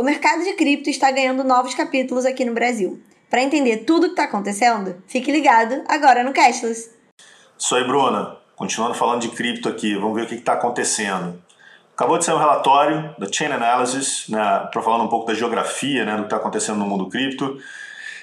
o mercado de cripto está ganhando novos capítulos aqui no Brasil. Para entender tudo o que está acontecendo, fique ligado agora no Cashless. Isso aí, Bruna. Continuando falando de cripto aqui, vamos ver o que está acontecendo. Acabou de sair um relatório da Chain Analysis, né, para falar um pouco da geografia né, do que está acontecendo no mundo cripto.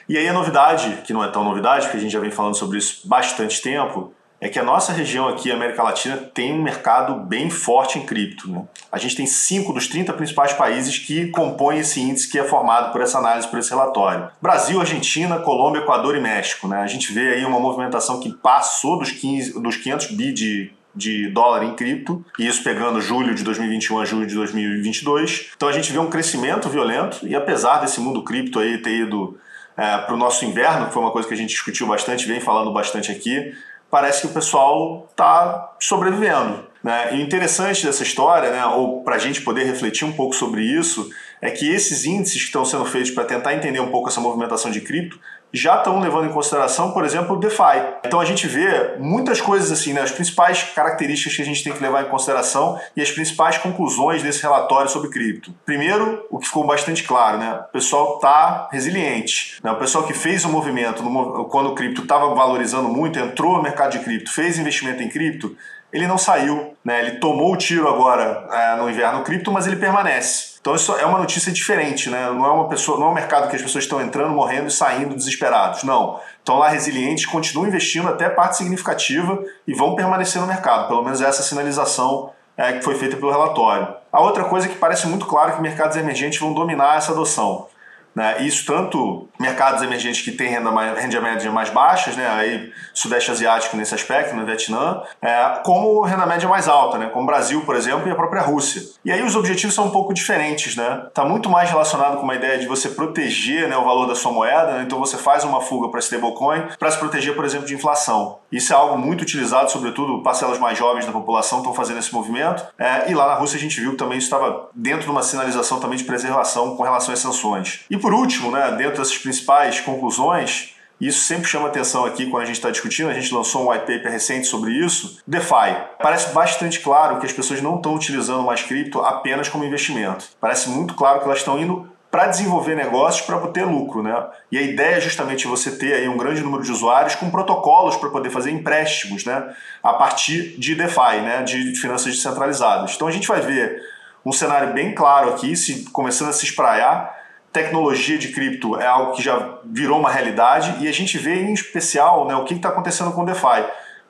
E aí a novidade, que não é tão novidade, porque a gente já vem falando sobre isso bastante tempo, é que a nossa região aqui, América Latina, tem um mercado bem forte em cripto. Né? A gente tem cinco dos 30 principais países que compõem esse índice que é formado por essa análise, por esse relatório. Brasil, Argentina, Colômbia, Equador e México. Né? A gente vê aí uma movimentação que passou dos, 15, dos 500 bi de de dólar em cripto, e isso pegando julho de 2021 a julho de 2022. Então a gente vê um crescimento violento, e apesar desse mundo cripto aí ter ido é, para o nosso inverno, que foi uma coisa que a gente discutiu bastante, vem falando bastante aqui, parece que o pessoal está sobrevivendo. Né? E o interessante dessa história, né, ou para a gente poder refletir um pouco sobre isso, é que esses índices que estão sendo feitos para tentar entender um pouco essa movimentação de cripto já estão levando em consideração, por exemplo, o DeFi. Então a gente vê muitas coisas assim, né, as principais características que a gente tem que levar em consideração e as principais conclusões desse relatório sobre cripto. Primeiro, o que ficou bastante claro, né, o pessoal está resiliente. Né, o pessoal que fez o movimento no, quando o cripto estava valorizando muito, entrou no mercado de cripto, fez investimento em cripto, ele não saiu, né, ele tomou o tiro agora é, no inverno cripto, mas ele permanece. Então isso é uma notícia diferente, né? Não é uma pessoa, não é um mercado que as pessoas estão entrando, morrendo e saindo desesperados. Não. Estão lá resilientes, continuam investindo até parte significativa e vão permanecer no mercado. Pelo menos essa sinalização é, que foi feita pelo relatório. A outra coisa é que parece muito claro que mercados emergentes vão dominar essa adoção. Né? Isso tanto mercados emergentes que têm renda, mais, renda média mais baixas, né? aí Sudeste Asiático nesse aspecto, no Vietnã, é, como renda média mais alta, né? como o Brasil, por exemplo, e a própria Rússia. E aí os objetivos são um pouco diferentes. Está né? Tá muito mais relacionado com uma ideia de você proteger né, o valor da sua moeda, né? então você faz uma fuga para stablecoin para se proteger, por exemplo, de inflação. Isso é algo muito utilizado, sobretudo parcelas mais jovens da população estão fazendo esse movimento. É, e lá na Rússia a gente viu que também isso estava dentro de uma sinalização também de preservação com relação às sanções. E por último, né, dentro dessas principais conclusões, isso sempre chama atenção aqui quando a gente está discutindo, a gente lançou um white paper recente sobre isso, DeFi. Parece bastante claro que as pessoas não estão utilizando mais cripto apenas como investimento. Parece muito claro que elas estão indo para desenvolver negócios para ter lucro, né? E a ideia é justamente você ter aí um grande número de usuários com protocolos para poder fazer empréstimos, né? A partir de DeFi, né? De finanças descentralizadas. Então a gente vai ver um cenário bem claro aqui, se começando a se espraiar tecnologia de cripto é algo que já virou uma realidade e a gente vê em especial né, o que está acontecendo com o DeFi.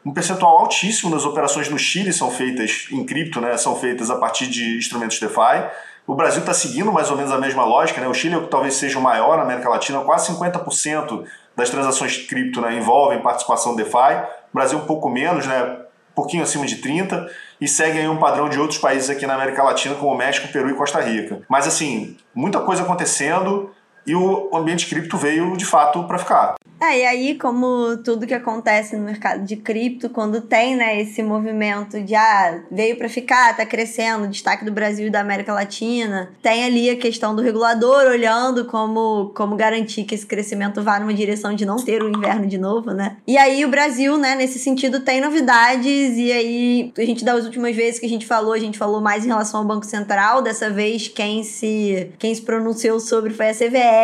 Um percentual altíssimo das operações no Chile são feitas em cripto, né, são feitas a partir de instrumentos DeFi. O Brasil está seguindo mais ou menos a mesma lógica. Né? O Chile talvez seja o maior na América Latina, quase 50% das transações cripto né, envolvem participação DeFi. O Brasil um pouco menos, né, pouquinho acima de 30 e segue aí um padrão de outros países aqui na América Latina, como México, Peru e Costa Rica. Mas assim, muita coisa acontecendo e o ambiente cripto veio de fato para ficar. É, e aí, como tudo que acontece no mercado de cripto, quando tem né, esse movimento de ah, veio para ficar, tá crescendo, destaque do Brasil e da América Latina, tem ali a questão do regulador olhando como, como garantir que esse crescimento vá numa direção de não ter o inverno de novo, né? E aí o Brasil, né, nesse sentido, tem novidades, e aí a gente das últimas vezes que a gente falou, a gente falou mais em relação ao Banco Central, dessa vez quem se, quem se pronunciou sobre foi a CVM.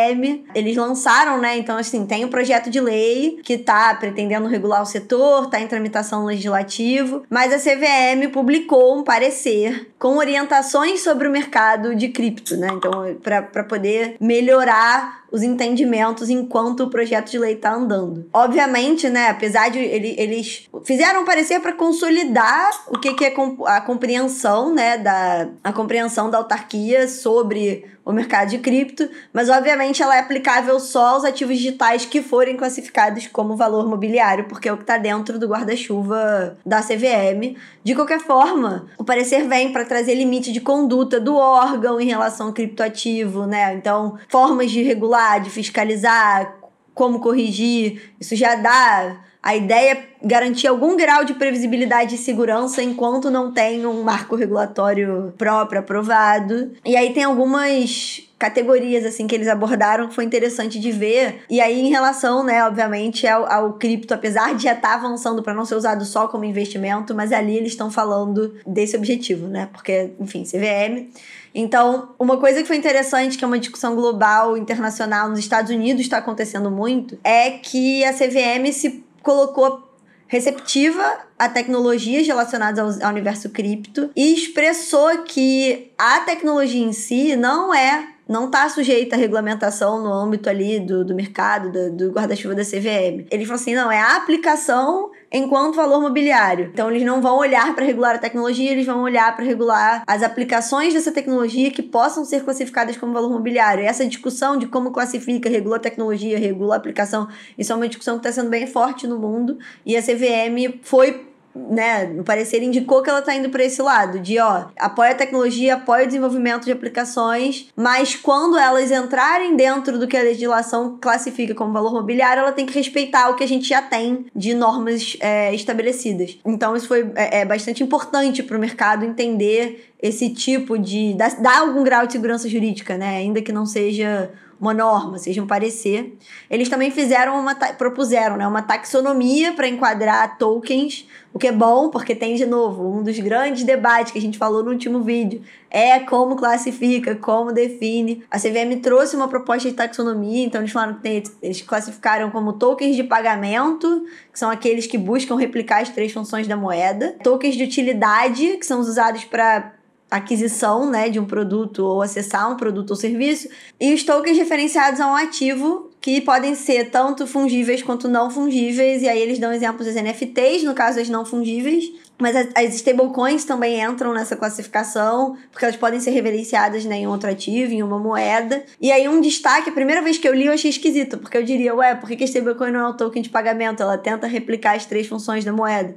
Eles lançaram, né? Então, assim, tem o um projeto de lei que está pretendendo regular o setor, está em tramitação legislativo, mas a CVM publicou um parecer com orientações sobre o mercado de cripto, né? Então, para poder melhorar os entendimentos enquanto o projeto de lei está andando. Obviamente, né, apesar de ele, eles fizeram parecer para consolidar o que, que é a compreensão, né, da a compreensão da autarquia sobre o mercado de cripto, mas obviamente ela é aplicável só aos ativos digitais que forem classificados como valor mobiliário, porque é o que está dentro do guarda-chuva da CVM. De qualquer forma, o parecer vem para trazer limite de conduta do órgão em relação ao criptoativo, né? Então, formas de regular, de fiscalizar, como corrigir, isso já dá a ideia é garantir algum grau de previsibilidade e segurança enquanto não tem um marco regulatório próprio aprovado. E aí tem algumas categorias assim que eles abordaram foi interessante de ver. E aí em relação, né, obviamente, ao, ao cripto, apesar de já estar tá avançando para não ser usado só como investimento, mas ali eles estão falando desse objetivo, né? Porque, enfim, CVM Então, uma coisa que foi interessante, que é uma discussão global, internacional, nos Estados Unidos está acontecendo muito, é que a CVM se colocou receptiva a tecnologias relacionadas ao universo cripto e expressou que a tecnologia em si não é não está sujeita à regulamentação no âmbito ali do, do mercado, do, do guarda-chuva da CVM. Ele falou assim: não, é a aplicação enquanto valor mobiliário. Então eles não vão olhar para regular a tecnologia, eles vão olhar para regular as aplicações dessa tecnologia que possam ser classificadas como valor mobiliário. E essa discussão de como classifica, regula a tecnologia, regula a aplicação, isso é uma discussão que está sendo bem forte no mundo e a CVM foi né, no parecer indicou que ela está indo para esse lado, de ó, apoia a tecnologia, apoia o desenvolvimento de aplicações, mas quando elas entrarem dentro do que a legislação classifica como valor mobiliário, ela tem que respeitar o que a gente já tem de normas é, estabelecidas. Então isso foi é, é bastante importante para o mercado entender esse tipo de. dar, algum grau de segurança jurídica, né? Ainda que não seja uma norma, seja um parecer. Eles também fizeram uma propuseram, né, uma taxonomia para enquadrar tokens, o que é bom, porque tem de novo um dos grandes debates que a gente falou no último vídeo, é como classifica, como define. A CVM trouxe uma proposta de taxonomia, então eles falaram que tem, eles classificaram como tokens de pagamento, que são aqueles que buscam replicar as três funções da moeda, tokens de utilidade, que são usados para aquisição né, de um produto ou acessar um produto ou serviço, e os tokens referenciados a um ativo que podem ser tanto fungíveis quanto não fungíveis, e aí eles dão exemplos das NFTs, no caso das não fungíveis, mas as stablecoins também entram nessa classificação, porque elas podem ser reverenciadas né, em outro ativo, em uma moeda. E aí, um destaque, a primeira vez que eu li, eu achei esquisito, porque eu diria, ué, por que a stablecoin não é um token de pagamento? Ela tenta replicar as três funções da moeda.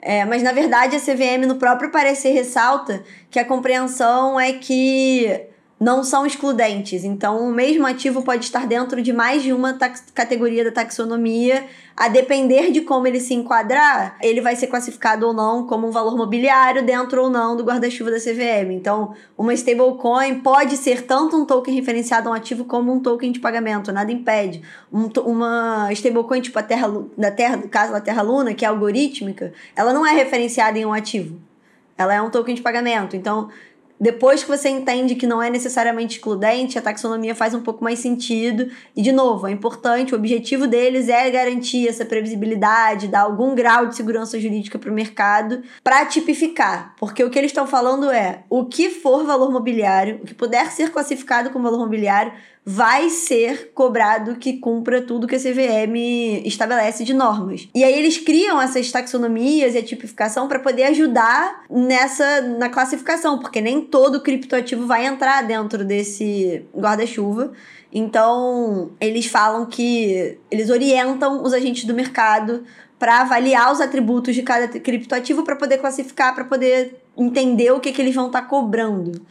É, mas na verdade a CVM no próprio parecer ressalta que a compreensão é que não são excludentes. Então, o mesmo ativo pode estar dentro de mais de uma categoria da taxonomia. A depender de como ele se enquadrar, ele vai ser classificado ou não como um valor mobiliário dentro ou não do guarda-chuva da CVM. Então, uma stablecoin pode ser tanto um token referenciado a um ativo como um token de pagamento, nada impede. Um, uma stablecoin tipo a Terra, da Terra, no caso da Terra Luna, que é algorítmica, ela não é referenciada em um ativo. Ela é um token de pagamento. Então, depois que você entende que não é necessariamente excludente, a taxonomia faz um pouco mais sentido. E, de novo, é importante, o objetivo deles é garantir essa previsibilidade, dar algum grau de segurança jurídica para o mercado, para tipificar. Porque o que eles estão falando é o que for valor mobiliário, o que puder ser classificado como valor mobiliário, vai ser cobrado que cumpra tudo que a CVM estabelece de normas. E aí eles criam essas taxonomias e a tipificação para poder ajudar nessa na classificação, porque nem todo criptoativo vai entrar dentro desse guarda-chuva. Então, eles falam que eles orientam os agentes do mercado para avaliar os atributos de cada criptoativo para poder classificar, para poder entender o que, que eles vão estar tá cobrando.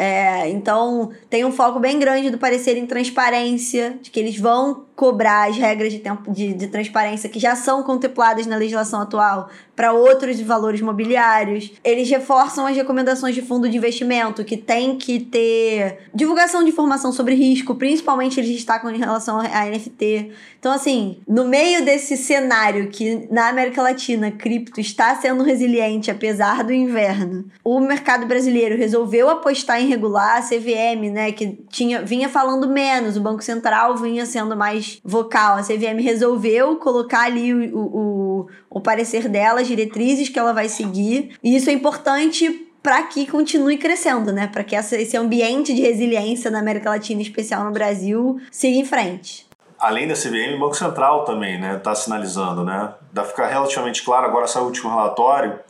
É, então, tem um foco bem grande do parecer em transparência, de que eles vão cobrar as regras de, tempo, de, de transparência que já são contempladas na legislação atual para outros valores mobiliários. Eles reforçam as recomendações de fundo de investimento, que tem que ter divulgação de informação sobre risco, principalmente eles destacam em relação a NFT. Então, assim, no meio desse cenário que na América Latina cripto está sendo resiliente apesar do inverno, o mercado brasileiro resolveu apostar em regular a CVM, né, que tinha, vinha falando menos, o Banco Central vinha sendo mais vocal. A CVM resolveu colocar ali o, o, o parecer dela, as diretrizes que ela vai seguir. E isso é importante para que continue crescendo, né? Para que esse ambiente de resiliência na América Latina, em especial no Brasil, siga em frente. Além da CVM, o Banco Central também né, está sinalizando, né? Dá ficar relativamente claro, agora o último relatório,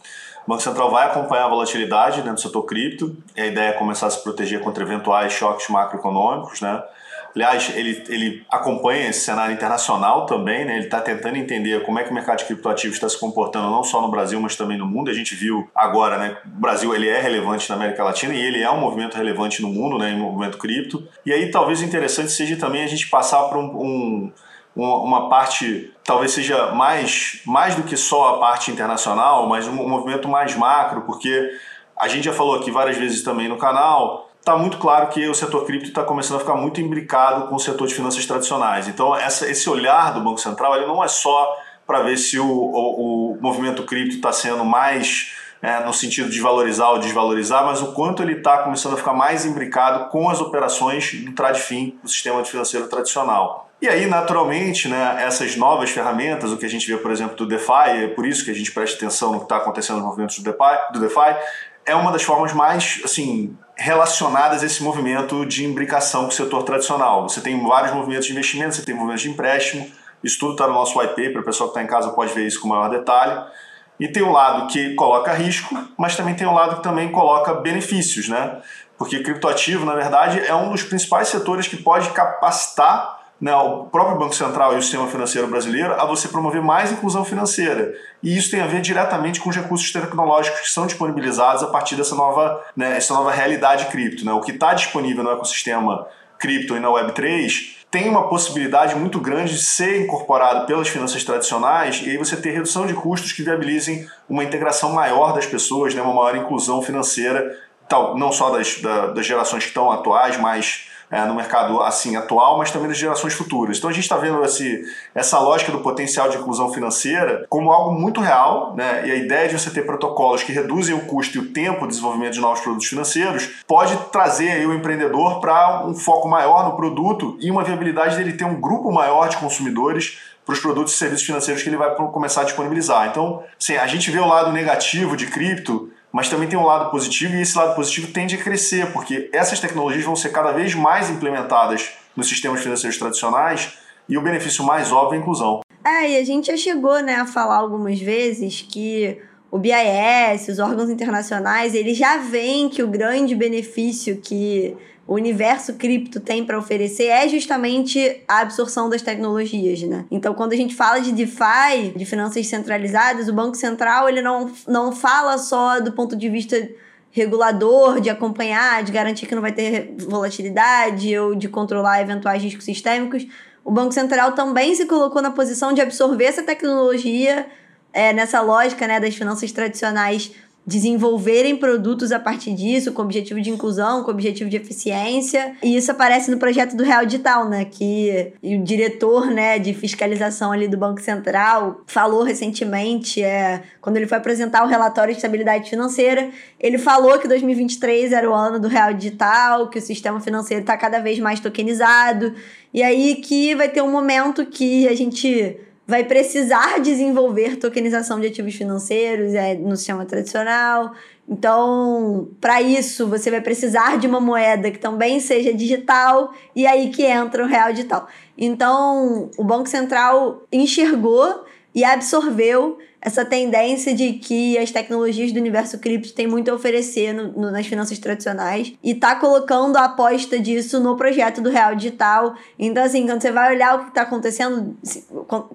o Banco Central vai acompanhar a volatilidade dentro do setor cripto, e a ideia é começar a se proteger contra eventuais choques macroeconômicos, né? Aliás, ele, ele acompanha esse cenário internacional também, né? ele está tentando entender como é que o mercado de criptoativos está se comportando não só no Brasil, mas também no mundo. A gente viu agora, né? O Brasil ele é relevante na América Latina e ele é um movimento relevante no mundo, né? Em movimento cripto. E aí talvez interessante seja também a gente passar por um, um uma parte talvez seja mais, mais do que só a parte internacional, mas um movimento mais macro, porque a gente já falou aqui várias vezes também no canal, está muito claro que o setor cripto está começando a ficar muito imbricado com o setor de finanças tradicionais. Então, essa, esse olhar do Banco Central ele não é só para ver se o, o, o movimento cripto está sendo mais é, no sentido de valorizar ou desvalorizar, mas o quanto ele está começando a ficar mais imbricado com as operações do TradFin, do sistema financeiro tradicional. E aí, naturalmente, né, essas novas ferramentas, o que a gente vê, por exemplo, do DeFi, é por isso que a gente presta atenção no que está acontecendo nos movimentos do DeFi, do DeFi, é uma das formas mais assim relacionadas a esse movimento de imbricação com o setor tradicional. Você tem vários movimentos de investimento, você tem movimentos de empréstimo, isso tudo está no nosso white paper, o pessoal que está em casa pode ver isso com maior detalhe. E tem o lado que coloca risco, mas também tem o lado que também coloca benefícios, né? Porque criptoativo, na verdade, é um dos principais setores que pode capacitar né, o próprio Banco Central e o sistema financeiro brasileiro a você promover mais inclusão financeira. E isso tem a ver diretamente com os recursos tecnológicos que são disponibilizados a partir dessa nova, né, essa nova realidade cripto. Né? O que está disponível no ecossistema cripto e na Web3 tem uma possibilidade muito grande de ser incorporado pelas finanças tradicionais e aí você ter redução de custos que viabilizem uma integração maior das pessoas, né, uma maior inclusão financeira, tal, não só das, das gerações que estão atuais, mas é, no mercado assim atual, mas também das gerações futuras. Então a gente está vendo esse, essa lógica do potencial de inclusão financeira como algo muito real, né? E a ideia de você ter protocolos que reduzem o custo e o tempo de desenvolvimento de novos produtos financeiros pode trazer aí o empreendedor para um foco maior no produto e uma viabilidade dele ter um grupo maior de consumidores para os produtos e serviços financeiros que ele vai começar a disponibilizar. Então, assim, a gente vê o lado negativo de cripto mas também tem um lado positivo e esse lado positivo tende a crescer, porque essas tecnologias vão ser cada vez mais implementadas nos sistemas financeiros tradicionais e o benefício mais óbvio é a inclusão. É, e a gente já chegou né, a falar algumas vezes que o BIS, os órgãos internacionais, eles já veem que o grande benefício que o universo cripto tem para oferecer é justamente a absorção das tecnologias, né? Então, quando a gente fala de DeFi, de finanças centralizadas, o Banco Central ele não, não fala só do ponto de vista regulador, de acompanhar, de garantir que não vai ter volatilidade ou de controlar eventuais riscos sistêmicos. O Banco Central também se colocou na posição de absorver essa tecnologia é, nessa lógica né, das finanças tradicionais desenvolverem produtos a partir disso, com objetivo de inclusão, com objetivo de eficiência. E isso aparece no projeto do Real Digital, né? Que o diretor né, de fiscalização ali do Banco Central falou recentemente, é, quando ele foi apresentar o relatório de estabilidade financeira, ele falou que 2023 era o ano do Real Digital, que o sistema financeiro está cada vez mais tokenizado, e aí que vai ter um momento que a gente vai precisar desenvolver tokenização de ativos financeiros é, no sistema tradicional. Então, para isso, você vai precisar de uma moeda que também seja digital e aí que entra o real digital. Então, o Banco Central enxergou e absorveu essa tendência de que as tecnologias do universo cripto têm muito a oferecer no, no, nas finanças tradicionais e tá colocando a aposta disso no projeto do Real Digital. Então, assim, quando você vai olhar o que está acontecendo,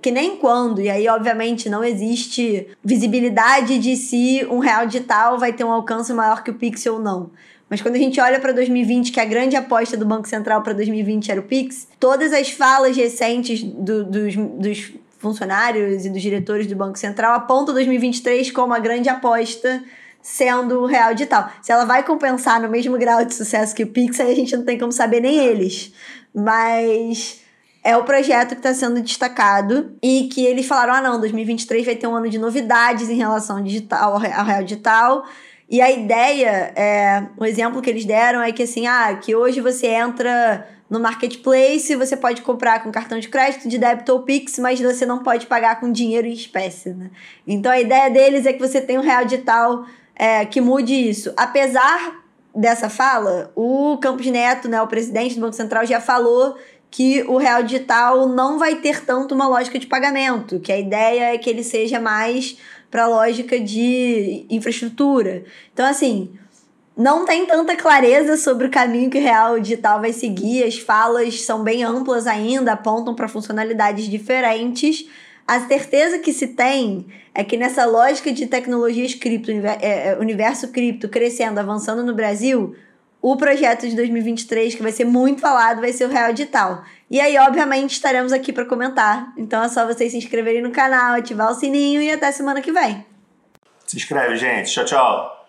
que nem quando, e aí, obviamente, não existe visibilidade de se um Real Digital vai ter um alcance maior que o Pix ou não. Mas quando a gente olha para 2020, que a grande aposta do Banco Central para 2020 era o Pix, todas as falas recentes do, dos, dos funcionários e dos diretores do Banco Central apontam 2023 como a grande aposta sendo o real digital. Se ela vai compensar no mesmo grau de sucesso que o Pix, aí a gente não tem como saber nem eles. Mas é o projeto que está sendo destacado e que eles falaram: ah, não, 2023 vai ter um ano de novidades em relação ao digital, ao real digital. E a ideia, é, o exemplo que eles deram é que assim, ah, que hoje você entra no marketplace, você pode comprar com cartão de crédito, de débito ou Pix, mas você não pode pagar com dinheiro em espécie, né? Então a ideia deles é que você tenha um real digital é, que mude isso. Apesar dessa fala, o Campos Neto, né, o presidente do Banco Central, já falou que o real digital não vai ter tanto uma lógica de pagamento, que a ideia é que ele seja mais para a lógica de infraestrutura. Então, assim, não tem tanta clareza sobre o caminho que o Real Digital vai seguir. As falas são bem amplas ainda, apontam para funcionalidades diferentes. A certeza que se tem é que nessa lógica de tecnologias cripto, é, é, universo cripto crescendo, avançando no Brasil, o projeto de 2023 que vai ser muito falado vai ser o Real Digital. E aí, obviamente, estaremos aqui para comentar. Então é só vocês se inscreverem no canal, ativar o sininho e até semana que vem. Se inscreve, gente. Tchau, tchau.